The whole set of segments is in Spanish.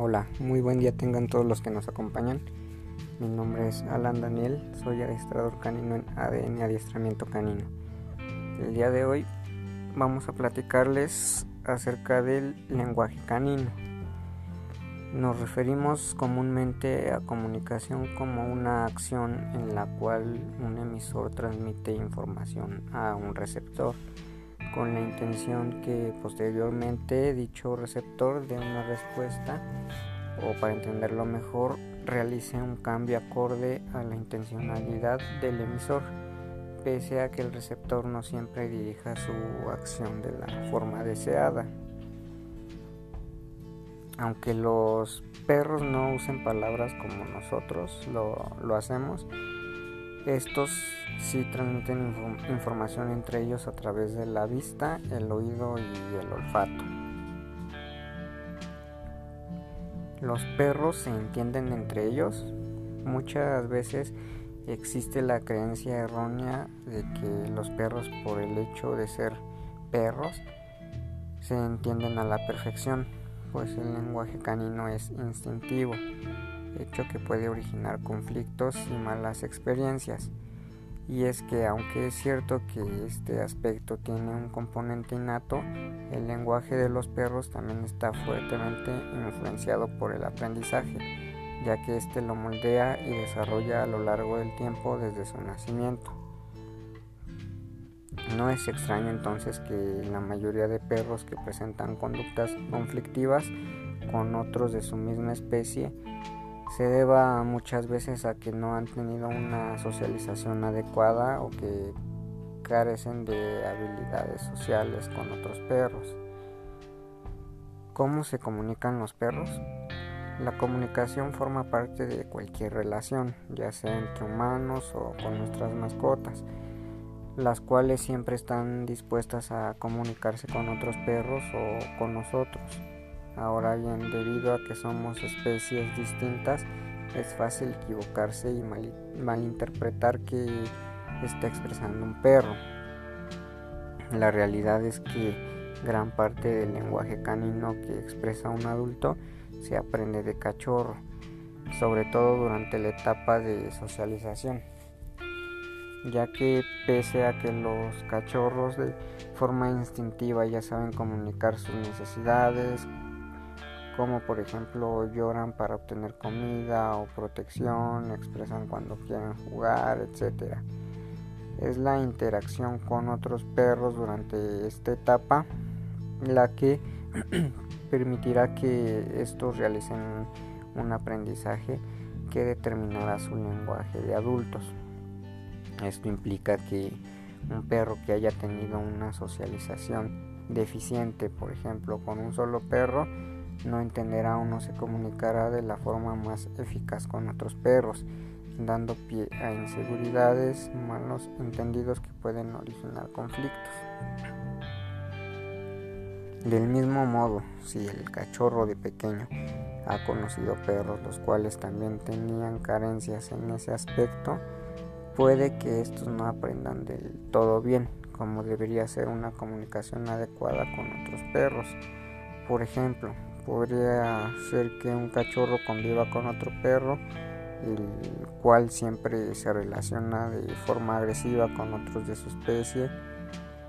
Hola, muy buen día tengan todos los que nos acompañan. Mi nombre es Alan Daniel, soy adiestrador canino en ADN Adiestramiento Canino. El día de hoy vamos a platicarles acerca del lenguaje canino. Nos referimos comúnmente a comunicación como una acción en la cual un emisor transmite información a un receptor con la intención que posteriormente dicho receptor dé una respuesta o para entenderlo mejor realice un cambio acorde a la intencionalidad del emisor, pese a que el receptor no siempre dirija su acción de la forma deseada. Aunque los perros no usen palabras como nosotros lo, lo hacemos, estos sí transmiten información entre ellos a través de la vista, el oído y el olfato. Los perros se entienden entre ellos. Muchas veces existe la creencia errónea de que los perros por el hecho de ser perros se entienden a la perfección, pues el lenguaje canino es instintivo hecho que puede originar conflictos y malas experiencias. Y es que aunque es cierto que este aspecto tiene un componente innato, el lenguaje de los perros también está fuertemente influenciado por el aprendizaje, ya que éste lo moldea y desarrolla a lo largo del tiempo desde su nacimiento. No es extraño entonces que la mayoría de perros que presentan conductas conflictivas con otros de su misma especie se deba muchas veces a que no han tenido una socialización adecuada o que carecen de habilidades sociales con otros perros. ¿Cómo se comunican los perros? La comunicación forma parte de cualquier relación, ya sea entre humanos o con nuestras mascotas, las cuales siempre están dispuestas a comunicarse con otros perros o con nosotros. Ahora bien, debido a que somos especies distintas, es fácil equivocarse y malinterpretar que está expresando un perro. La realidad es que gran parte del lenguaje canino que expresa un adulto se aprende de cachorro, sobre todo durante la etapa de socialización, ya que pese a que los cachorros de forma instintiva ya saben comunicar sus necesidades, como por ejemplo lloran para obtener comida o protección, expresan cuando quieren jugar, etc. Es la interacción con otros perros durante esta etapa la que permitirá que estos realicen un aprendizaje que determinará su lenguaje de adultos. Esto implica que un perro que haya tenido una socialización deficiente, por ejemplo, con un solo perro, no entenderá o no se comunicará de la forma más eficaz con otros perros, dando pie a inseguridades, malos entendidos que pueden originar conflictos. Del mismo modo, si el cachorro de pequeño ha conocido perros los cuales también tenían carencias en ese aspecto, puede que estos no aprendan del todo bien, como debería ser una comunicación adecuada con otros perros. Por ejemplo, podría ser que un cachorro conviva con otro perro, el cual siempre se relaciona de forma agresiva con otros de su especie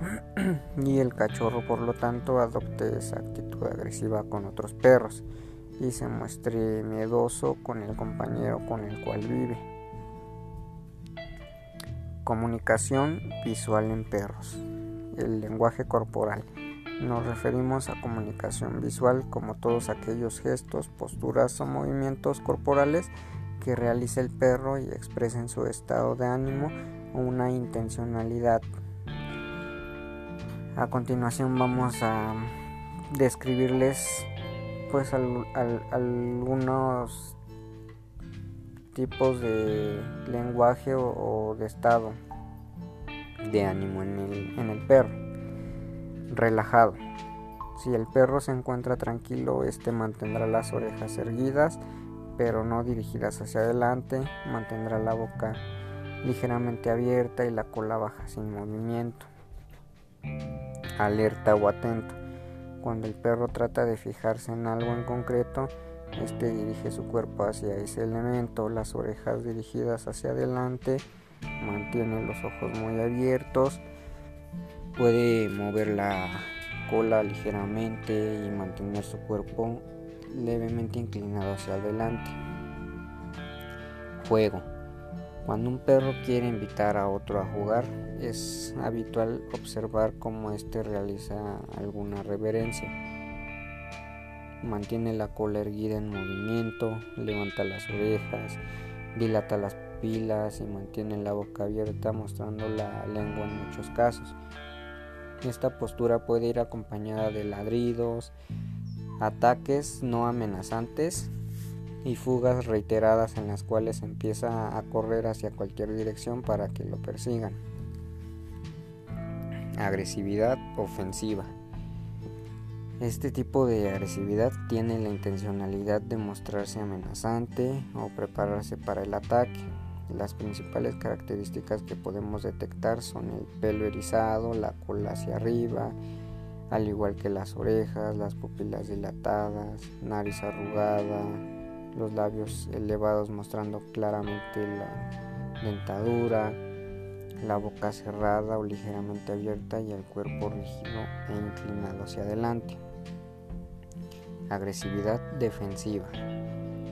y el cachorro por lo tanto adopte esa actitud agresiva con otros perros y se muestre miedoso con el compañero con el cual vive. Comunicación visual en perros. El lenguaje corporal. Nos referimos a comunicación visual como todos aquellos gestos, posturas o movimientos corporales que realiza el perro y expresen su estado de ánimo o una intencionalidad. A continuación vamos a describirles pues algunos tipos de lenguaje o, de estado de ánimo en el perro relajado. Si el perro se encuentra tranquilo, este mantendrá las orejas erguidas, pero no dirigidas hacia adelante, mantendrá la boca ligeramente abierta y la cola baja sin movimiento. Alerta o atento. Cuando el perro trata de fijarse en algo en concreto, Este dirige su cuerpo hacia ese elemento, las orejas dirigidas hacia adelante, mantiene los ojos muy abiertos, puede mover la cola ligeramente y mantener su cuerpo levemente inclinado hacia adelante. Juego. Cuando un perro quiere invitar a otro a jugar, es habitual observar cómo éste realiza alguna reverencia. Mantiene la cola erguida en movimiento, levanta las orejas, dilata las pupilas y mantiene la boca abierta mostrando la lengua en muchos casos. Esta postura puede ir acompañada de ladridos, ataques no amenazantes y fugas reiteradas en las cuales empieza a correr hacia cualquier dirección para que lo persigan. Agresividad ofensiva. Este tipo de agresividad tiene la intencionalidad de mostrarse amenazante o prepararse para el ataque. Las principales características que podemos detectar son el pelo erizado, la cola hacia arriba, al igual que las orejas, las pupilas dilatadas, nariz arrugada, los labios elevados mostrando claramente la dentadura, la boca cerrada o ligeramente abierta y el cuerpo rígido e inclinado hacia adelante. Agresividad defensiva.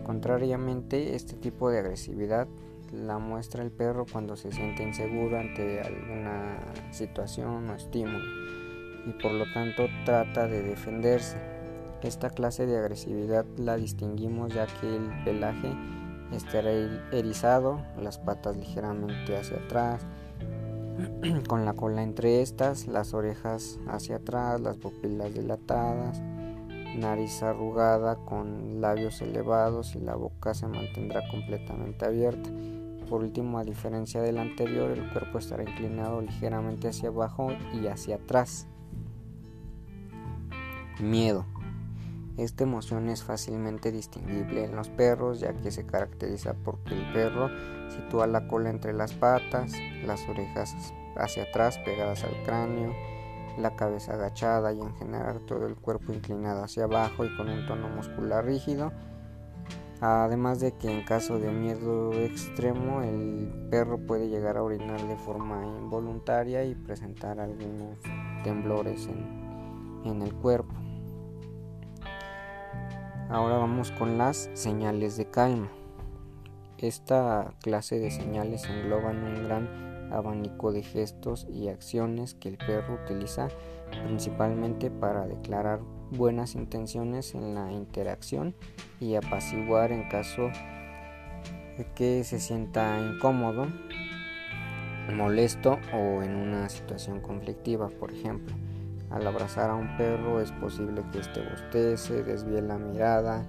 Contrariamente, este tipo de agresividad la muestra el perro cuando se siente inseguro ante alguna situación o estímulo y por lo tanto trata de defenderse. Esta clase de agresividad la distinguimos ya que el pelaje estará erizado, las patas ligeramente hacia atrás, con la cola entre estas, las orejas hacia atrás, las pupilas dilatadas, nariz arrugada con labios elevados y la boca se mantendrá completamente abierta. Por último, a diferencia del anterior, el cuerpo estará inclinado ligeramente hacia abajo y hacia atrás. Miedo. Esta emoción es fácilmente distinguible en los perros ya que se caracteriza porque el perro sitúa la cola entre las patas, las orejas hacia atrás pegadas al cráneo, la cabeza agachada y en general todo el cuerpo inclinado hacia abajo y con un tono muscular rígido Además de que en caso de miedo extremo el perro puede llegar a orinar de forma involuntaria y presentar algunos temblores en, el cuerpo. Ahora vamos con las señales de calma. Esta clase de señales engloban un gran abanico de gestos y acciones que el perro utiliza principalmente para declarar buenas intenciones en la interacción y apaciguar en caso de que se sienta incómodo, molesto o en una situación conflictiva, por ejemplo. Al abrazar a un perro es posible que este bostece, desvíe la mirada,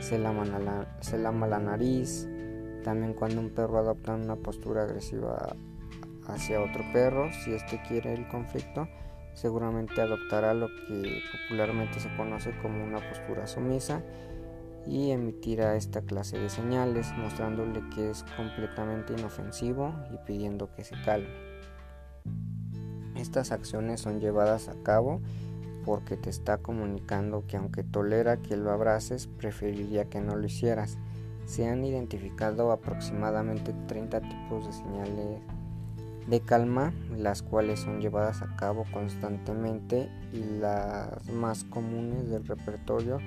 se lama la, se lama la nariz. También cuando un perro adopta una postura agresiva hacia otro perro, si éste quiere el conflicto, seguramente adoptará lo que popularmente se conoce como una postura sumisa y emitirá esta clase de señales mostrándole que es completamente inofensivo y pidiendo que se calme. Estas acciones son llevadas a cabo porque te está comunicando que aunque tolera que lo abraces, preferiría que no lo hicieras. Se han identificado aproximadamente 30 tipos de señales de calma, las cuales son llevadas a cabo constantemente y las más comunes del repertorio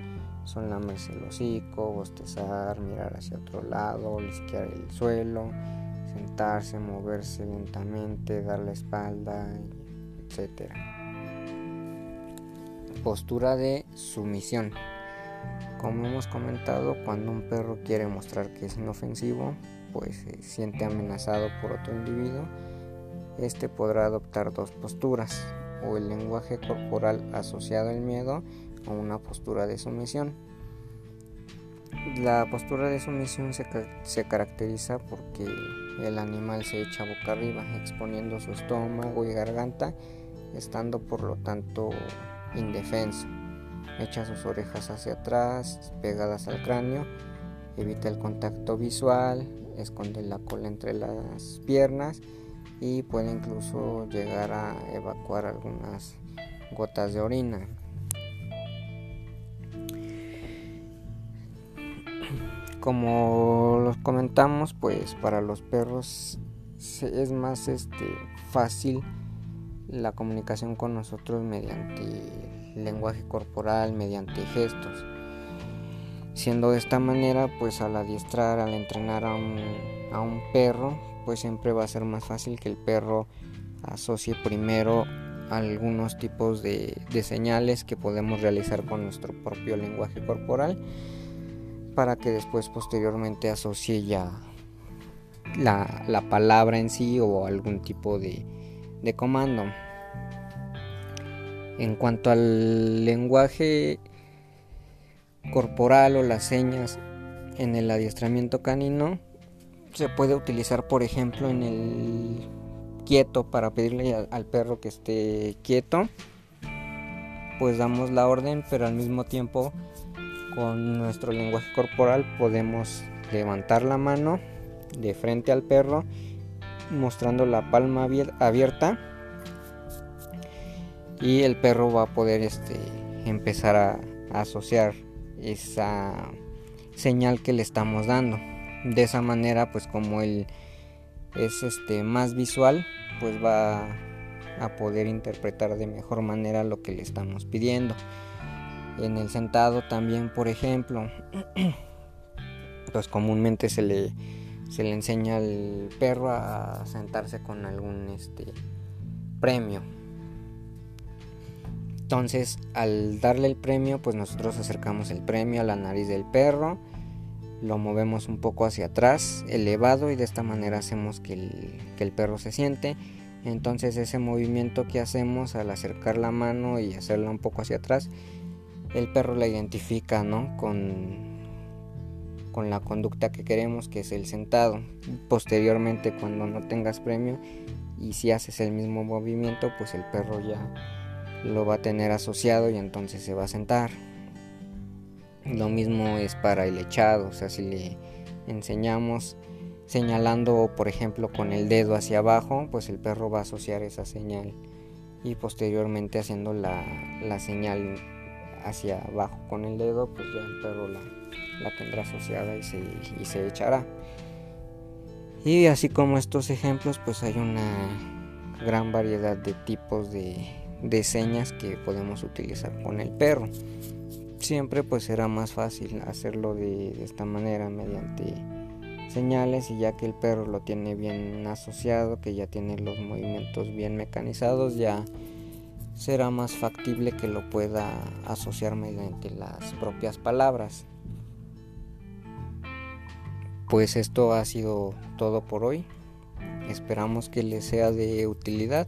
son lamerse el hocico, bostezar, mirar hacia otro lado, lisquear el suelo, sentarse, moverse lentamente, dar la espalda, etc. Postura de sumisión. Como hemos comentado, cuando un perro quiere mostrar que es inofensivo, pues se siente amenazado por otro individuo, este podrá adoptar dos posturas, o el lenguaje corporal asociado al miedo o una postura de sumisión. La postura de sumisión se, caracteriza porque el animal se echa boca arriba, exponiendo su estómago y garganta, estando por lo tanto indefenso. Echa sus orejas hacia atrás, pegadas al cráneo, evita el contacto visual, esconde la cola entre las piernas y puede incluso llegar a evacuar algunas gotas de orina. como los comentamos, pues para los perros es más este fácil la comunicación con nosotros mediante lenguaje corporal, mediante gestos. Siendo de esta manera, pues al adiestrar, al entrenar a un, a un perro, pues siempre va a ser más fácil que el perro asocie primero algunos tipos de, señales que podemos realizar con nuestro propio lenguaje corporal para que después posteriormente asocie ya la, palabra en sí o algún tipo de comando. En cuanto al lenguaje corporal o las señas en el adiestramiento canino, se puede utilizar por ejemplo en el quieto para pedirle al, perro que esté quieto pues damos la orden pero al mismo tiempo con nuestro lenguaje corporal podemos levantar la mano de frente al perro mostrando la palma abierta y el perro va a poder este, empezar a, asociar esa señal que le estamos dando de esa manera pues como él es este más visual pues va a poder interpretar de mejor manera lo que le estamos pidiendo. En el sentado también, por ejemplo, pues comúnmente se le, se le enseña al perro a sentarse con algún este, premio. Entonces, al darle el premio, pues nosotros acercamos el premio a la nariz del perro, lo movemos un poco hacia atrás, elevado, y de esta manera hacemos que el, perro se siente entonces ese movimiento que hacemos al acercar la mano y hacerla un poco hacia atrás, el perro la identifica ¿no? con, con la conducta que queremos, que es el sentado. Posteriormente cuando no tengas premio y si haces el mismo movimiento, pues el perro ya lo va a tener asociado y entonces se va a sentar. Lo mismo es para el echado, o sea, si le enseñamos señalando por ejemplo con el dedo hacia abajo pues el perro va a asociar esa señal y posteriormente haciendo la, señal hacia abajo con el dedo pues ya el perro la, tendrá asociada y se, y se echará. Y así como estos ejemplos pues hay una gran variedad de tipos de, de señas que podemos utilizar con el perro siempre pues será más fácil hacerlo de, de esta manera mediante señales y ya que el perro lo tiene bien asociado, que ya tiene los movimientos bien mecanizados, ya será más factible que lo pueda asociar mediante las propias palabras. Pues esto ha sido todo por hoy. Esperamos que les sea de utilidad.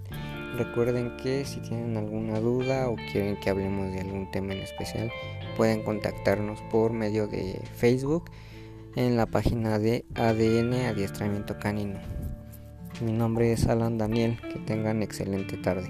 Recuerden que si tienen alguna duda o quieren que hablemos de algún tema en especial, pueden contactarnos por medio de Facebook en la página de ADN Adiestramiento Canino. Mi nombre es Alan Daniel, que tengan excelente tarde.